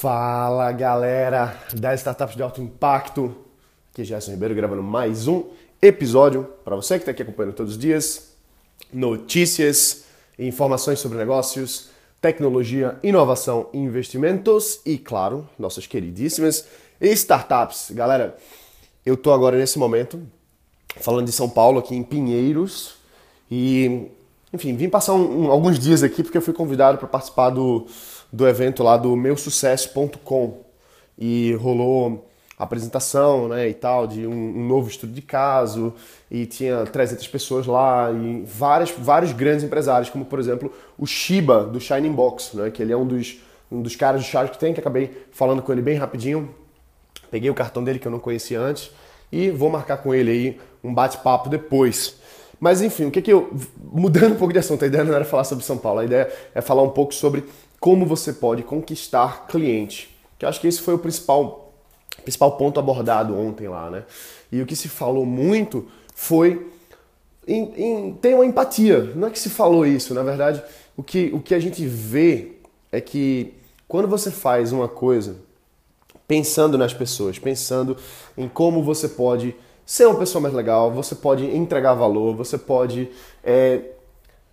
Fala galera das startups de alto impacto, aqui é Gerson Ribeiro gravando mais um episódio para você que está aqui acompanhando todos os dias. Notícias, informações sobre negócios, tecnologia, inovação, investimentos e, claro, nossas queridíssimas startups. Galera, eu tô agora nesse momento falando de São Paulo, aqui em Pinheiros, e, enfim, vim passar um, um, alguns dias aqui porque eu fui convidado para participar do do evento lá do meusucesso.com e rolou apresentação né, e tal de um, um, novo estudo de caso e tinha 300 pessoas lá e várias, vários grandes empresários, como por exemplo o Shiba do Shining Box, né, que ele é um dos, um dos caras do que acabei falando com ele bem rapidinho, peguei o cartão dele que eu não conhecia antes e vou marcar com ele aí um bate-papo depois. Mas enfim, o que que eu. Mudando um pouco de assunto, a ideia não era falar sobre São Paulo, a ideia é falar um pouco sobre como você pode conquistar cliente. Que eu acho que esse foi o principal, principal ponto abordado ontem lá, né? E o que se falou muito foi em, em uma empatia. Não é que se falou isso, na verdade, o que, o que a gente vê é que quando você faz uma coisa pensando nas pessoas, pensando em como você pode ser uma pessoa mais legal, você pode entregar valor, você pode é,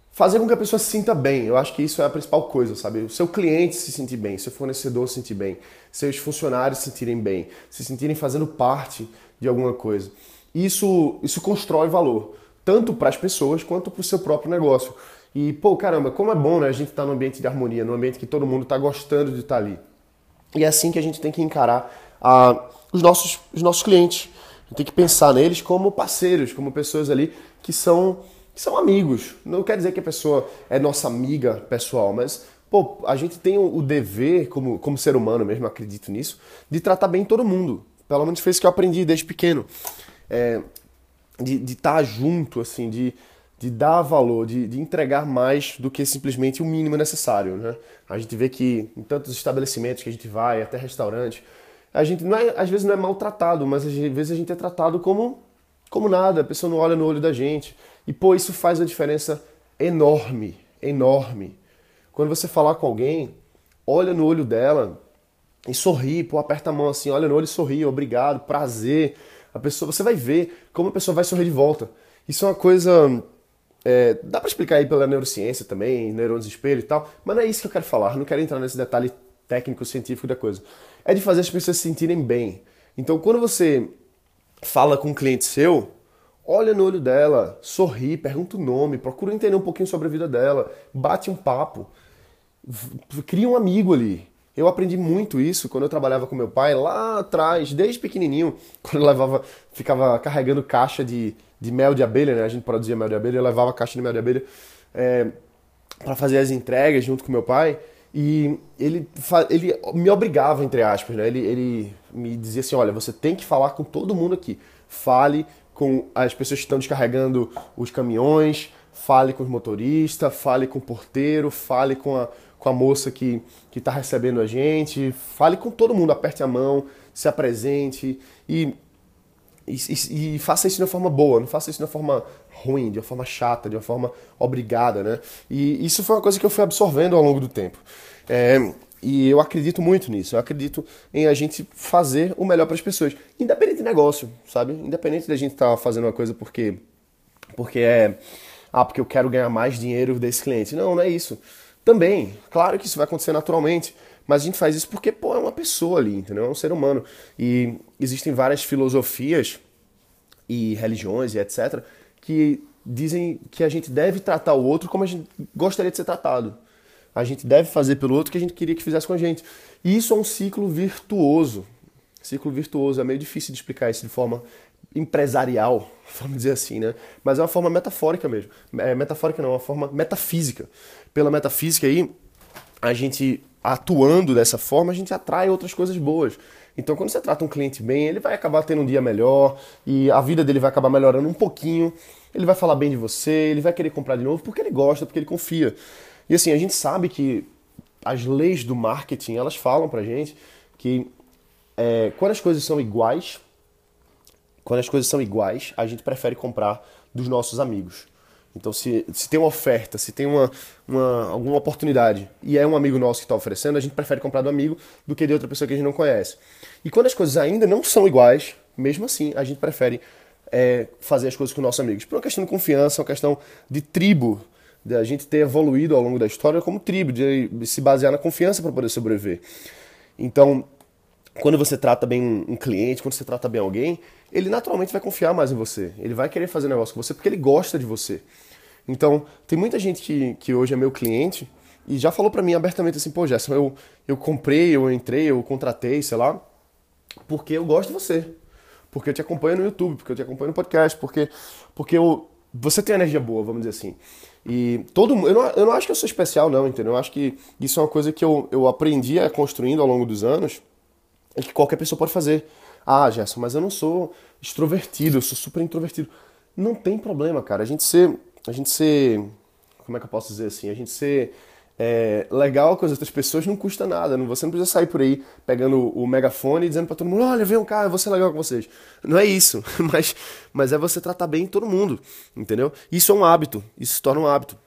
fazer com que a pessoa se sinta bem. Eu acho que isso é a principal coisa, sabe? O seu cliente se sentir bem, seu fornecedor se sentir bem, seus funcionários se sentirem bem, se sentirem fazendo parte de alguma coisa. Isso, isso constrói valor, tanto para as pessoas quanto para o seu próprio negócio. E, pô, caramba, como é bom né, a gente estar tá num ambiente de harmonia, num ambiente que todo mundo está gostando de estar tá ali. E é assim que a gente tem que encarar ah, os, nossos, os nossos clientes. Gente tem que pensar neles como parceiros, como pessoas ali que são são amigos. Não quer dizer que a pessoa é nossa amiga pessoal, mas pô, a gente tem o dever, como, como ser humano mesmo, acredito nisso, de tratar bem todo mundo. Pelo menos foi isso que eu aprendi desde pequeno. É, de estar tá junto, assim, de, de dar valor, de, de entregar mais do que simplesmente o mínimo necessário. Né? A gente vê que em tantos estabelecimentos que a gente vai, até restaurante, a gente não é, às vezes não é maltratado, mas às vezes a gente é tratado como, como nada, a pessoa não olha no olho da gente. E pô, isso faz uma diferença enorme, enorme. Quando você falar com alguém, olha no olho dela e sorri, pô, aperta a mão assim, olha no olho e sorri, obrigado, prazer. A pessoa, você vai ver como a pessoa vai sorrir de volta. Isso é uma coisa é, dá para explicar aí pela neurociência também, neurônios espelho e tal, mas não é isso que eu quero falar, não quero entrar nesse detalhe técnico, científico da coisa. É de fazer as pessoas se sentirem bem. Então, quando você fala com um cliente seu, olha no olho dela, sorri, pergunta o nome, procura entender um pouquinho sobre a vida dela, bate um papo, cria um amigo ali. Eu aprendi muito isso quando eu trabalhava com meu pai lá atrás, desde pequenininho, quando eu levava, ficava carregando caixa de, de mel de abelha, né? A gente produzia mel de abelha, eu levava caixa de mel de abelha é, para fazer as entregas junto com meu pai. E ele, ele me obrigava, entre aspas, né? Ele, ele me dizia assim: olha, você tem que falar com todo mundo aqui. Fale com as pessoas que estão descarregando os caminhões, fale com os motoristas, fale com o porteiro, fale com a, com a moça que está recebendo a gente, fale com todo mundo, aperte a mão, se apresente e, e, e, faça isso de uma forma boa, não faça isso de uma forma ruim, de uma forma chata, de uma forma obrigada, né? E isso foi uma coisa que eu fui absorvendo ao longo do tempo. É, e eu acredito muito nisso. Eu acredito em a gente fazer o melhor para as pessoas, independente de negócio, sabe? Independente da gente estar tá fazendo uma coisa porque porque é ah, porque eu quero ganhar mais dinheiro desse cliente. Não, não é isso. Também, claro que isso vai acontecer naturalmente, mas a gente faz isso porque pô, é uma pessoa ali, entendeu? É um ser humano. E existem várias filosofias e religiões e etc que dizem que a gente deve tratar o outro como a gente gostaria de ser tratado a gente deve fazer pelo outro que a gente queria que fizesse com a gente. E isso é um ciclo virtuoso. Ciclo virtuoso, é meio difícil de explicar isso de forma empresarial, vamos dizer assim, né? Mas é uma forma metafórica mesmo. É, metafórica não, é uma forma metafísica. Pela metafísica aí, a gente atuando dessa forma, a gente atrai outras coisas boas. Então, quando você trata um cliente bem, ele vai acabar tendo um dia melhor e a vida dele vai acabar melhorando um pouquinho. Ele vai falar bem de você, ele vai querer comprar de novo porque ele gosta, porque ele confia. E assim, a gente sabe que as leis do marketing, elas falam pra gente que é, quando as coisas são iguais, quando as coisas são iguais, a gente prefere comprar dos nossos amigos. Então, se, se tem uma oferta, se tem uma, uma, alguma oportunidade e é um amigo nosso que está oferecendo, a gente prefere comprar do amigo do que de outra pessoa que a gente não conhece. E quando as coisas ainda não são iguais, mesmo assim, a gente prefere é, fazer as coisas com nossos amigos. Por uma questão de confiança, uma questão de tribo, de a gente ter evoluído ao longo da história como tribo, de se basear na confiança para poder sobreviver. Então, quando você trata bem um cliente, quando você trata bem alguém, ele naturalmente vai confiar mais em você. Ele vai querer fazer negócio com você porque ele gosta de você. Então, tem muita gente que, que hoje é meu cliente e já falou para mim abertamente assim, pô, Gerson, eu, eu comprei, eu entrei, eu contratei, sei lá, porque eu gosto de você. Porque eu te acompanho no YouTube, porque eu te acompanho no podcast, porque, porque eu, você tem energia boa, vamos dizer assim. E todo eu não, eu não acho que eu sou especial, não, entendeu? Eu acho que isso é uma coisa que eu, eu aprendi a construindo ao longo dos anos e que qualquer pessoa pode fazer. Ah, Gerson, mas eu não sou extrovertido, eu sou super introvertido. Não tem problema, cara. A gente ser. A gente ser. Como é que eu posso dizer assim? A gente ser é, legal com as outras pessoas não custa nada. Você não precisa sair por aí pegando o megafone e dizendo para todo mundo: olha, vem um cara, eu vou ser legal com vocês. Não é isso. Mas, mas é você tratar bem todo mundo. Entendeu? Isso é um hábito. Isso se torna um hábito.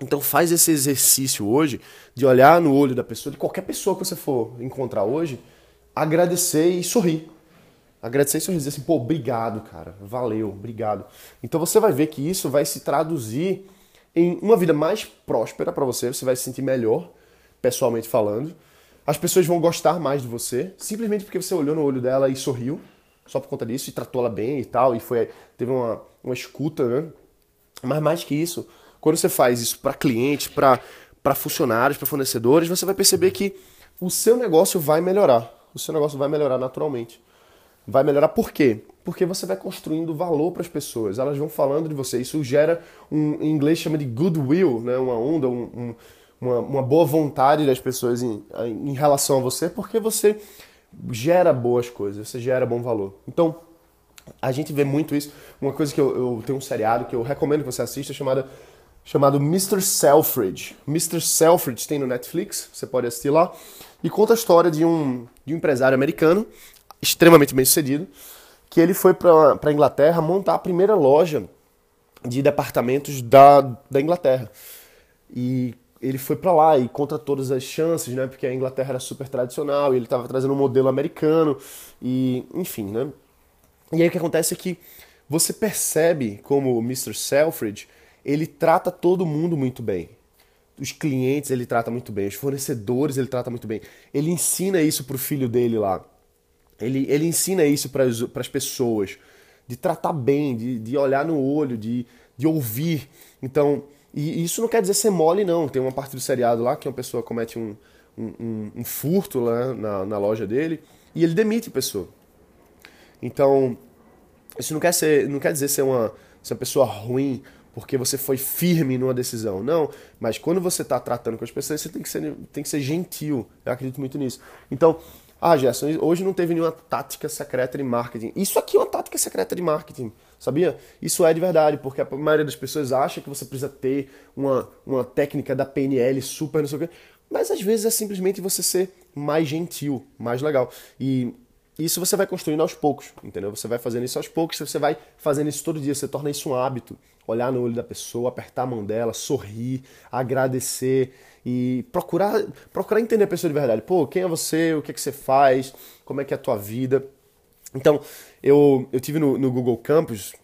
Então faz esse exercício hoje de olhar no olho da pessoa, de qualquer pessoa que você for encontrar hoje, agradecer e sorrir. Agradecer e sorrir, dizer assim, pô, obrigado, cara, valeu, obrigado. Então você vai ver que isso vai se traduzir em uma vida mais próspera para você, você vai se sentir melhor, pessoalmente falando. As pessoas vão gostar mais de você, simplesmente porque você olhou no olho dela e sorriu, só por conta disso, e tratou ela bem e tal, e foi teve uma, uma escuta, né? Mas mais que isso, quando você faz isso para clientes, para funcionários, para fornecedores, você vai perceber que o seu negócio vai melhorar. O seu negócio vai melhorar naturalmente. Vai melhorar por quê? Porque você vai construindo valor para as pessoas, elas vão falando de você. Isso gera um, em inglês chama de goodwill, né? uma onda, um, um, uma, uma, boa vontade das pessoas em, em relação a você, porque você gera boas coisas, você gera bom valor. Então, a gente vê muito isso. Uma coisa que eu, eu tenho um seriado que eu recomendo que você assista chamada chamado Mr. Selfridge. Mr. Selfridge tem no Netflix, você pode assistir lá, e conta a história de um, de um empresário americano extremamente bem sucedido, que ele foi para a Inglaterra montar a primeira loja de departamentos da, da Inglaterra. E ele foi para lá e contra todas as chances, né? Porque a Inglaterra era super tradicional e ele estava trazendo um modelo americano e, enfim, né? E aí o que acontece é que você percebe como o Mr. Selfridge, ele trata todo mundo muito bem. Os clientes ele trata muito bem, os fornecedores ele trata muito bem. Ele ensina isso pro filho dele lá. Ele, ele ensina isso para as pessoas, de tratar bem, de, de olhar no olho, de, de ouvir. Então, e isso não quer dizer ser mole, não. Tem uma parte do seriado lá que uma pessoa comete um, um, um furto lá na, na loja dele e ele demite a pessoa. Então, isso não quer, ser, não quer dizer ser uma, ser uma pessoa ruim porque você foi firme numa decisão. Não, mas quando você está tratando com as pessoas, você tem que, ser, tem que ser gentil. Eu acredito muito nisso. Então, ah, Gerson, hoje não teve nenhuma tática secreta de marketing. Isso aqui é uma tática secreta de marketing, sabia? Isso é de verdade, porque a maioria das pessoas acha que você precisa ter uma, uma técnica da PNL super, não sei o quê. Mas às vezes é simplesmente você ser mais gentil, mais legal. E isso você vai construindo aos poucos, entendeu? Você vai fazendo isso aos poucos, você vai fazendo isso todo dia, você torna isso um hábito. Olhar no olho da pessoa, apertar a mão dela, sorrir, agradecer e procurar, procurar entender a pessoa de verdade. Pô, quem é você? O que é que você faz? Como é que é a tua vida? Então, eu, eu tive no, no Google Campus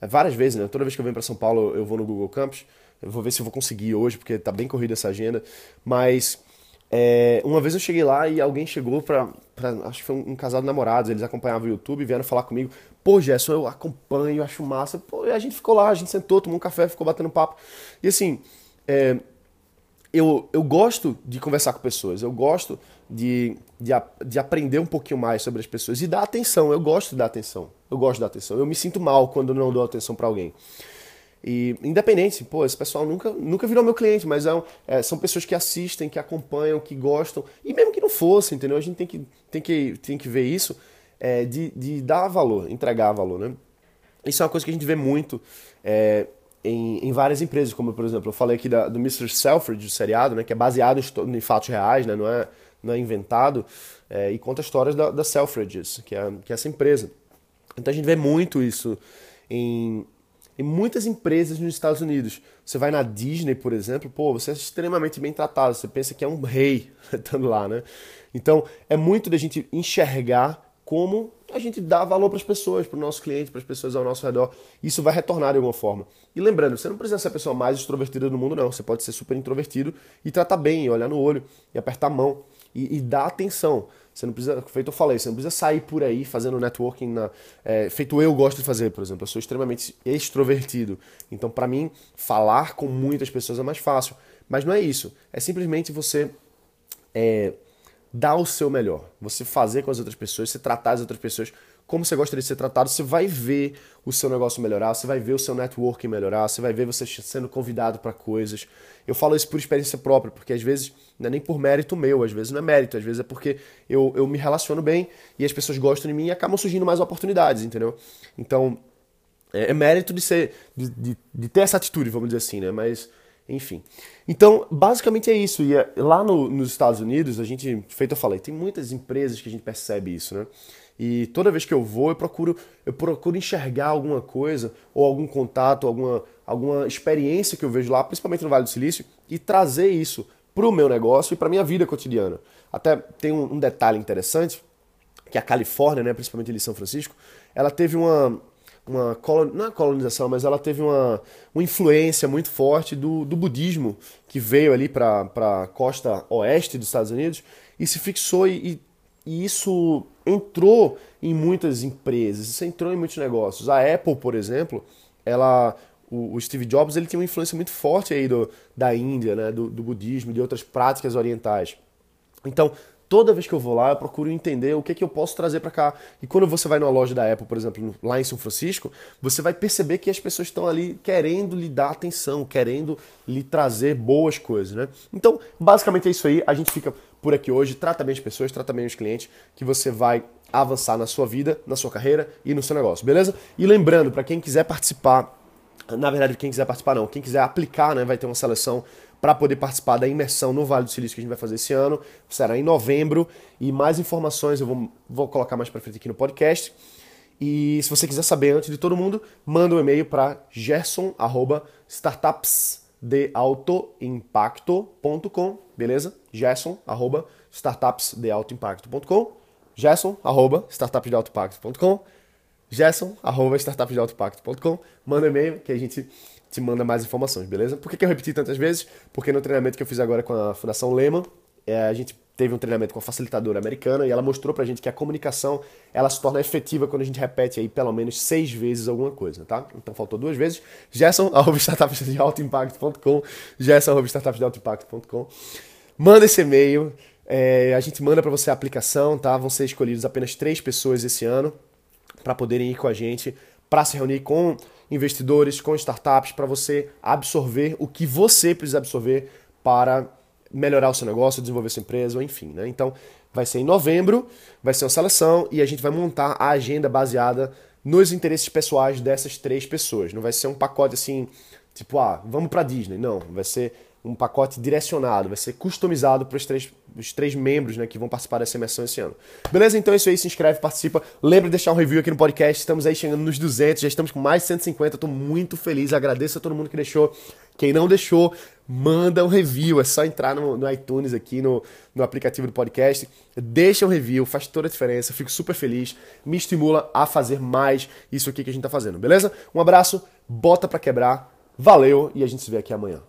é, várias vezes, né? Toda vez que eu venho para São Paulo, eu vou no Google Campus. Eu vou ver se eu vou conseguir hoje, porque tá bem corrida essa agenda. Mas é, uma vez eu cheguei lá e alguém chegou pra, pra acho que foi um, casal de namorados, eles acompanhavam o YouTube, vieram falar comigo. Pô, Gerson, eu acompanho, acho massa. Pô, e a gente ficou lá, a gente sentou, tomou um café, ficou batendo papo. E assim, é, eu, eu gosto de conversar com pessoas, eu gosto de, de, de, aprender um pouquinho mais sobre as pessoas e dar atenção. Eu gosto de dar atenção. Eu gosto de dar atenção. Eu me sinto mal quando não dou atenção para alguém. E independente, pô, esse pessoal nunca, nunca virou meu cliente, mas é, é, são pessoas que assistem, que acompanham, que gostam. E mesmo que não fosse, entendeu? A gente tem que, tem que, tem que ver isso é, de, de dar valor, entregar valor, né? Isso é uma coisa que a gente vê muito. É, em, em, várias empresas, como por exemplo, eu falei aqui da, do Mr. Selfridge, do seriado, né, que é baseado em, em fatos reais, né, não, é, não é inventado, é, e conta histórias da, da Selfridges, que é, que é essa empresa. Então a gente vê muito isso em, em muitas empresas nos Estados Unidos. Você vai na Disney, por exemplo, pô, você é extremamente bem tratado, você pensa que é um rei estando lá, né? Então, é muito da gente enxergar como a gente dá valor para as pessoas, para o nosso cliente, para as pessoas ao nosso redor. Isso vai retornar de alguma forma. E lembrando, você não precisa ser a pessoa mais extrovertida do mundo, não. Você pode ser super introvertido e tratar bem, olhar no olho, e apertar a mão, e, e dar atenção. Você não precisa, feito eu falei, você não precisa sair por aí fazendo networking na, é, feito eu gosto de fazer, por exemplo. Eu sou extremamente extrovertido. Então, para mim, falar com muitas pessoas é mais fácil. Mas não é isso. É simplesmente você é, dar o seu melhor. Você fazer com as outras pessoas, você tratar as outras pessoas como você gostaria de ser tratado, você vai ver o seu negócio melhorar, você vai ver o seu networking melhorar, você vai ver você sendo convidado para coisas. Eu falo isso por experiência própria, porque às vezes não é nem por mérito meu, às vezes não é mérito, às vezes é porque eu, eu me relaciono bem e as pessoas gostam de mim e acabam surgindo mais oportunidades, entendeu? Então, é, é mérito de ser, de, de, de, ter essa atitude, vamos dizer assim, né? Mas, enfim. Então, basicamente é isso. E é, lá no, nos Estados Unidos, a gente, feito eu falei, tem muitas empresas que a gente percebe isso, né? E toda vez que eu vou, eu procuro, eu procuro enxergar alguma coisa, ou algum contato, alguma, alguma experiência que eu vejo lá, principalmente no Vale do Silício, e trazer isso para o meu negócio e para minha vida cotidiana. Até tem um, um, detalhe interessante, que a Califórnia, né, principalmente ali em São Francisco, ela teve uma, uma colon, não é colonização, mas ela teve uma, uma influência muito forte do, do budismo que veio ali para a costa oeste dos Estados Unidos e se fixou e, e isso entrou em muitas empresas, isso entrou em muitos negócios. A Apple, por exemplo, ela o, Steve Jobs ele tinha uma influência muito forte aí do, da Índia, né, do, do budismo, de outras práticas orientais. Então, toda vez que eu vou lá, eu procuro entender o que, que eu posso trazer para cá. E quando você vai numa loja da Apple, por exemplo, lá em São Francisco, você vai perceber que as pessoas estão ali querendo lhe dar atenção, querendo lhe trazer boas coisas, né? Então, basicamente é isso aí. A gente fica por aqui hoje. Trata bem as pessoas, trata bem os clientes, que você vai avançar na sua vida, na sua carreira e no seu negócio, beleza? E lembrando, para quem quiser participar, na verdade, quem quiser participar não, quem quiser aplicar, né, vai ter uma seleção para poder participar da imersão no Vale do Silício que a gente vai fazer esse ano. Será em novembro. E mais informações eu vou, vou colocar mais para frente aqui no podcast. E se você quiser saber antes de todo mundo, manda um e-mail para gerson.startupsdeautoimpacto.com, beleza? gerson.startupsdeautoimpacto.com gerson.startupsdeautoimpacto.com gerson.startupsdeautoimpacto.com Manda e-mail que a gente te manda mais informações, beleza? Por que, que eu repeti tantas vezes? Porque no treinamento que eu fiz agora com a Fundação Lehman, é, a gente teve um treinamento com a facilitadora americana e ela mostrou pra gente que a comunicação ela se torna efetiva quando a gente repete aí pelo menos seis vezes alguma coisa, tá? Então faltou duas vezes. Gerson, arroba startupsdealtoimpacto.com Gerson, arroba startupsdealtoimpacto.com Manda esse e-mail, é, a gente manda para você a aplicação, tá? Vão ser escolhidos apenas três pessoas esse ano para poderem ir com a gente para se reunir com investidores, com startups, para você absorver o que você precisa absorver para melhorar o seu negócio, desenvolver sua empresa, enfim. Né? Então, vai ser em novembro, vai ser uma seleção e a gente vai montar a agenda baseada nos interesses pessoais dessas três pessoas. Não vai ser um pacote assim, tipo, ah, vamos para Disney. Não, vai ser um pacote direcionado, vai ser customizado para os três, os três membros né, que vão participar dessa imersão esse ano. Beleza? Então é isso aí, se inscreve, participa. Lembra de deixar um review aqui no podcast, estamos aí chegando nos 200, já estamos com mais de 150, estou muito feliz, agradeço a todo mundo que deixou. Quem não deixou, manda um review, é só entrar no, no iTunes aqui, no, no aplicativo do podcast, deixa um review, faz toda a diferença, fico super feliz, me estimula a fazer mais isso aqui que a gente está fazendo, beleza? Um abraço, bota para quebrar, valeu e a gente se vê aqui amanhã.